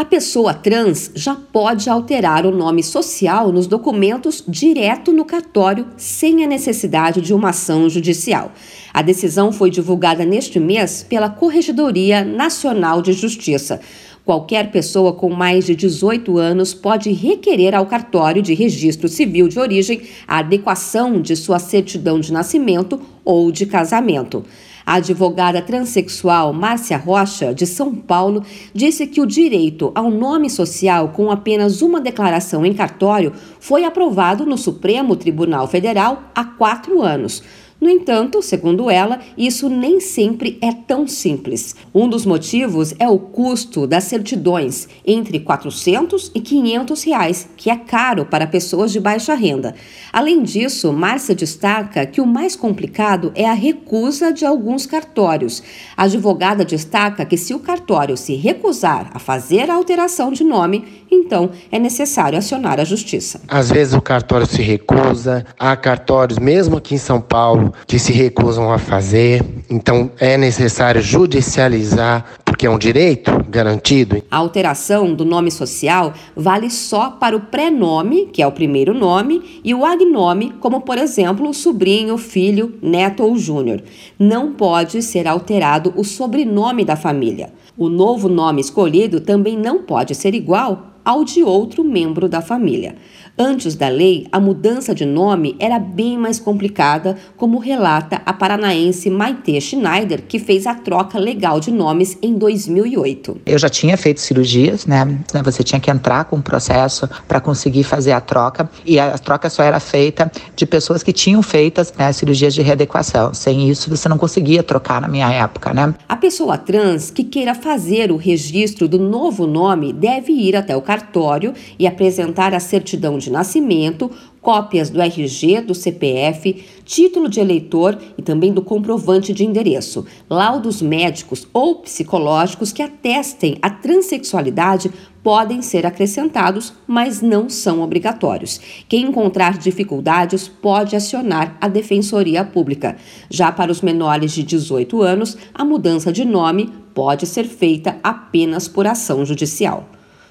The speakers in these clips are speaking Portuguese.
A pessoa trans já pode alterar o nome social nos documentos direto no cartório, sem a necessidade de uma ação judicial. A decisão foi divulgada neste mês pela Corregedoria Nacional de Justiça. Qualquer pessoa com mais de 18 anos pode requerer ao cartório de registro civil de origem a adequação de sua certidão de nascimento ou de casamento. A advogada transexual Márcia Rocha, de São Paulo, disse que o direito ao nome social com apenas uma declaração em cartório foi aprovado no Supremo Tribunal Federal há quatro anos. No entanto, segundo ela, isso nem sempre é tão simples. Um dos motivos é o custo das certidões, entre 400 e 500 reais, que é caro para pessoas de baixa renda. Além disso, Márcia destaca que o mais complicado é a recusa de alguns cartórios. A advogada destaca que se o cartório se recusar a fazer a alteração de nome, então é necessário acionar a justiça. Às vezes o cartório se recusa, há cartórios mesmo aqui em São Paulo que se recusam a fazer. Então é necessário judicializar, porque é um direito garantido. A alteração do nome social vale só para o prenome, que é o primeiro nome, e o agnome, como por exemplo o sobrinho, filho, neto ou júnior. Não pode ser alterado o sobrenome da família. O novo nome escolhido também não pode ser igual ao de outro membro da família. Antes da lei, a mudança de nome era bem mais complicada, como relata a paranaense Maite Schneider, que fez a troca legal de nomes em 2008. Eu já tinha feito cirurgias, né? Você tinha que entrar com um processo para conseguir fazer a troca, e a troca só era feita de pessoas que tinham feitas né, cirurgias de readequação. Sem isso, você não conseguia trocar na minha época, né? A pessoa trans que queira fazer o registro do novo nome deve ir até o cartório e apresentar a certidão de nascimento, cópias do RG, do CPF, título de eleitor e também do comprovante de endereço, laudos médicos ou psicológicos que atestem a transexualidade podem ser acrescentados, mas não são obrigatórios. Quem encontrar dificuldades pode acionar a Defensoria Pública. Já para os menores de 18 anos, a mudança de nome pode ser feita apenas por ação judicial.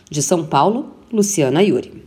De São Paulo, Luciana Yuri.